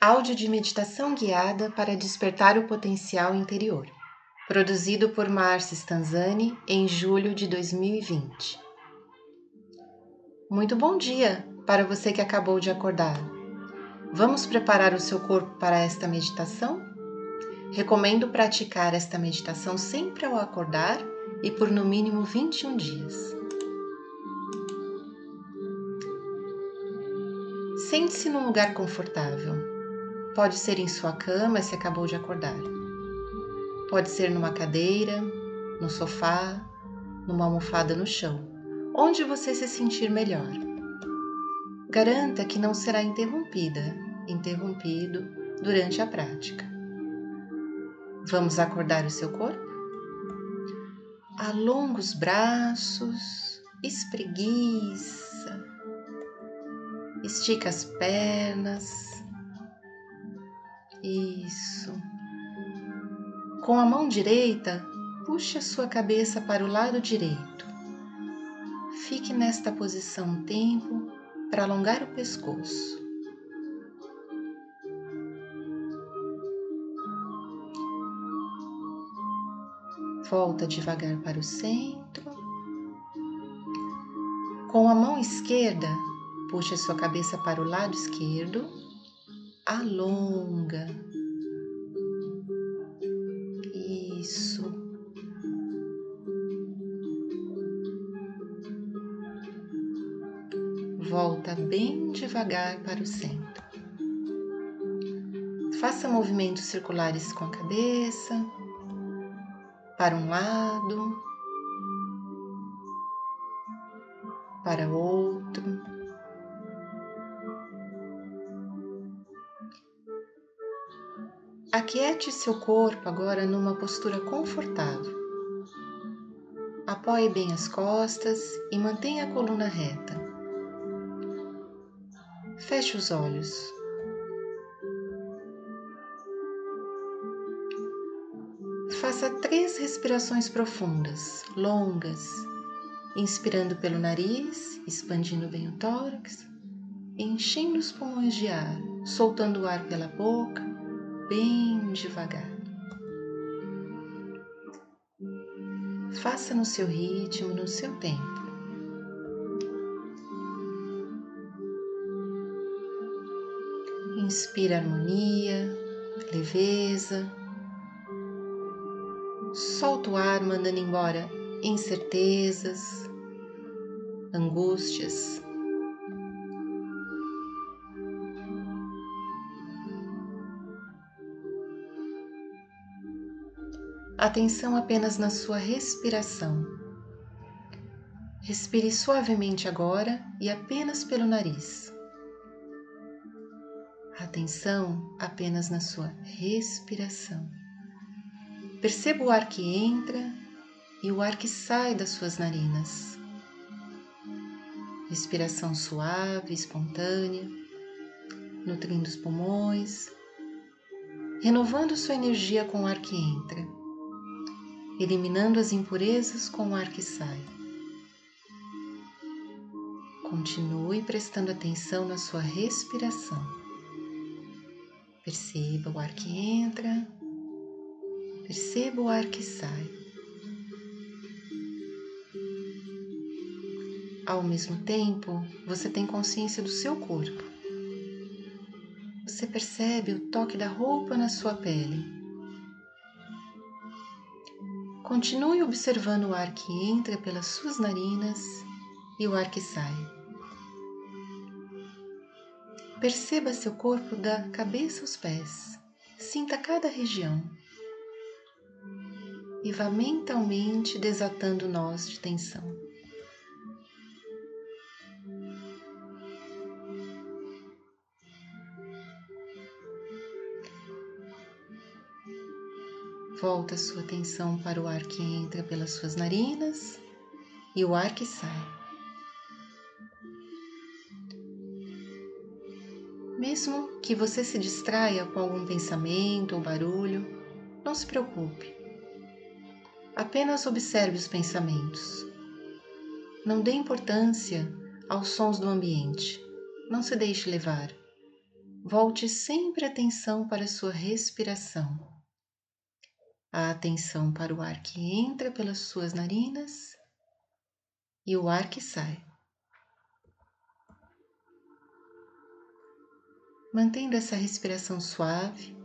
Áudio de meditação guiada para despertar o potencial interior. Produzido por Marcia Stanzani em julho de 2020. Muito bom dia para você que acabou de acordar. Vamos preparar o seu corpo para esta meditação? Recomendo praticar esta meditação sempre ao acordar e por no mínimo 21 dias. Sente-se num lugar confortável Pode ser em sua cama se acabou de acordar. Pode ser numa cadeira, no sofá, numa almofada no chão, onde você se sentir melhor. Garanta que não será interrompida, interrompido durante a prática. Vamos acordar o seu corpo? Alonga os braços, espreguiça, estica as pernas, isso. Com a mão direita, puxe a sua cabeça para o lado direito. Fique nesta posição um tempo para alongar o pescoço. Volta devagar para o centro. Com a mão esquerda, puxe a sua cabeça para o lado esquerdo alonga. Isso. Volta bem devagar para o centro. Faça movimentos circulares com a cabeça, para um lado, para outro. Aquiete seu corpo agora numa postura confortável. Apoie bem as costas e mantenha a coluna reta. Feche os olhos. Faça três respirações profundas, longas, inspirando pelo nariz, expandindo bem o tórax, enchendo os pulmões de ar, soltando o ar pela boca bem devagar. Faça no seu ritmo, no seu tempo. Inspira harmonia, leveza. Solta o ar, mandando embora incertezas, angústias. Atenção apenas na sua respiração. Respire suavemente agora e apenas pelo nariz. Atenção apenas na sua respiração. Perceba o ar que entra e o ar que sai das suas narinas. Respiração suave, espontânea, nutrindo os pulmões, renovando sua energia com o ar que entra eliminando as impurezas com o ar que sai. Continue prestando atenção na sua respiração. Perceba o ar que entra, perceba o ar que sai. Ao mesmo tempo, você tem consciência do seu corpo. Você percebe o toque da roupa na sua pele Continue observando o ar que entra pelas suas narinas e o ar que sai. Perceba seu corpo da cabeça aos pés. Sinta cada região. E vá mentalmente desatando nós de tensão. Volta a sua atenção para o ar que entra pelas suas narinas e o ar que sai. Mesmo que você se distraia com algum pensamento ou barulho, não se preocupe. Apenas observe os pensamentos. Não dê importância aos sons do ambiente. Não se deixe levar. volte sempre a atenção para a sua respiração. A atenção para o ar que entra pelas suas narinas e o ar que sai. Mantendo essa respiração suave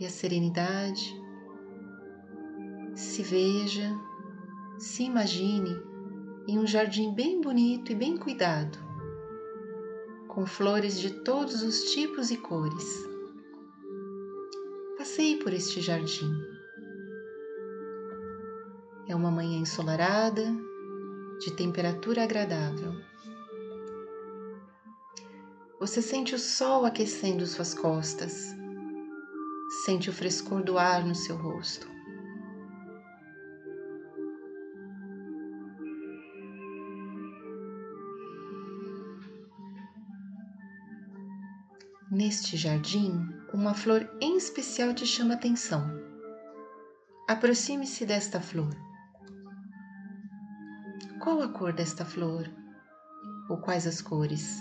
e a serenidade, se veja, se imagine em um jardim bem bonito e bem cuidado com flores de todos os tipos e cores. Passei por este jardim. É uma manhã ensolarada, de temperatura agradável. Você sente o sol aquecendo suas costas, sente o frescor do ar no seu rosto. Neste jardim, uma flor em especial te chama atenção. Aproxime-se desta flor. Qual a cor desta flor? Ou quais as cores?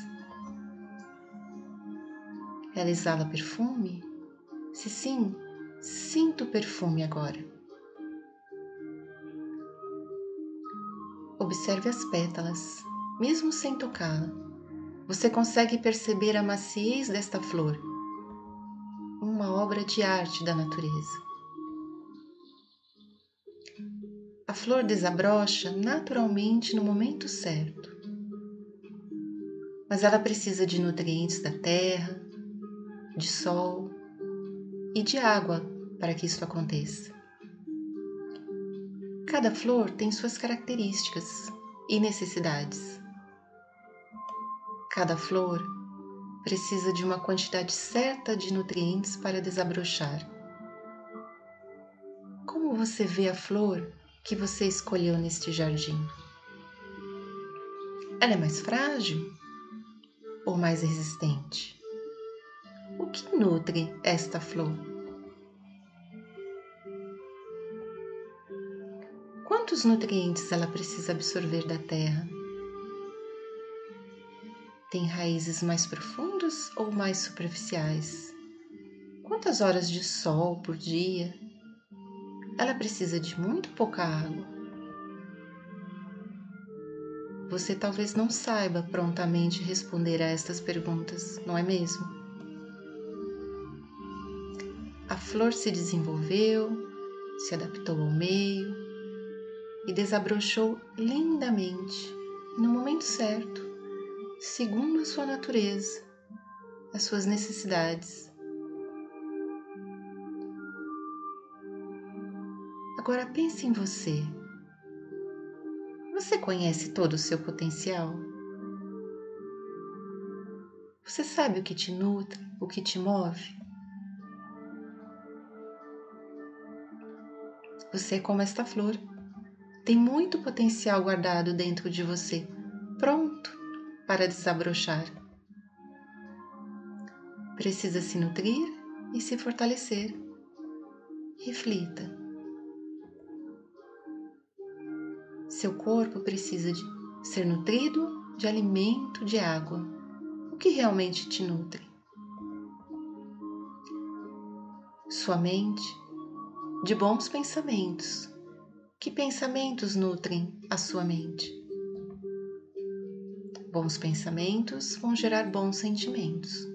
Ela exala perfume? Se sim, sinta o perfume agora. Observe as pétalas, mesmo sem tocá-la. Você consegue perceber a maciez desta flor, uma obra de arte da natureza. A flor desabrocha naturalmente no momento certo, mas ela precisa de nutrientes da terra, de sol e de água para que isso aconteça. Cada flor tem suas características e necessidades. Cada flor precisa de uma quantidade certa de nutrientes para desabrochar. Como você vê a flor que você escolheu neste jardim? Ela é mais frágil ou mais resistente? O que nutre esta flor? Quantos nutrientes ela precisa absorver da terra? Tem raízes mais profundas ou mais superficiais? Quantas horas de sol por dia? Ela precisa de muito pouca água. Você talvez não saiba prontamente responder a estas perguntas, não é mesmo? A flor se desenvolveu, se adaptou ao meio e desabrochou lindamente no momento certo segundo a sua natureza, as suas necessidades. Agora pense em você. Você conhece todo o seu potencial? Você sabe o que te nutre, o que te move? Você é como esta flor. Tem muito potencial guardado dentro de você, pronto para desabrochar. Precisa se nutrir e se fortalecer. Reflita. Seu corpo precisa de ser nutrido de alimento, de água. O que realmente te nutre? Sua mente de bons pensamentos. Que pensamentos nutrem a sua mente? Bons pensamentos vão gerar bons sentimentos.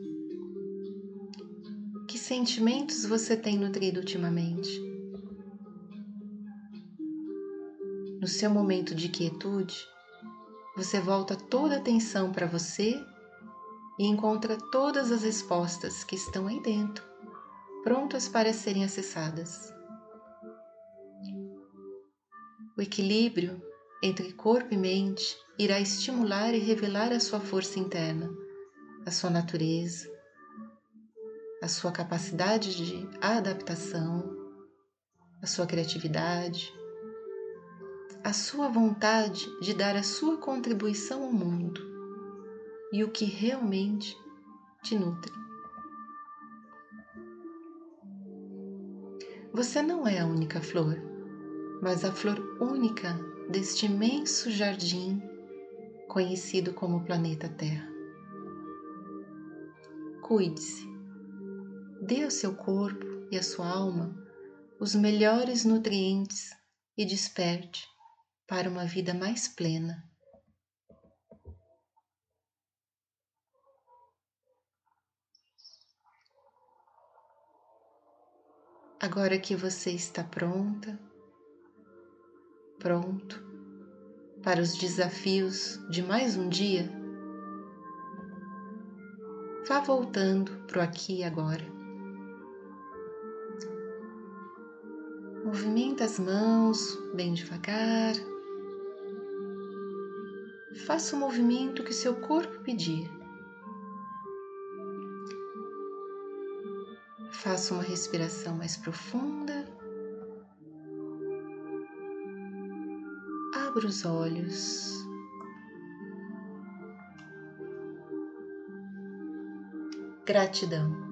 Que sentimentos você tem nutrido ultimamente? No seu momento de quietude, você volta toda a atenção para você e encontra todas as respostas que estão aí dentro, prontas para serem acessadas. O equilíbrio entre corpo e mente irá estimular e revelar a sua força interna, a sua natureza, a sua capacidade de adaptação, a sua criatividade, a sua vontade de dar a sua contribuição ao mundo e o que realmente te nutre. Você não é a única flor, mas a flor única deste imenso jardim conhecido como planeta Terra. Cuide-se. Dê ao seu corpo e à sua alma os melhores nutrientes e desperte para uma vida mais plena. Agora que você está pronta, pronto para os desafios de mais um dia, vá voltando para o aqui e agora. Movimenta as mãos bem devagar. Faça o movimento que seu corpo pedir. Faça uma respiração mais profunda. Abra os olhos. Gratidão.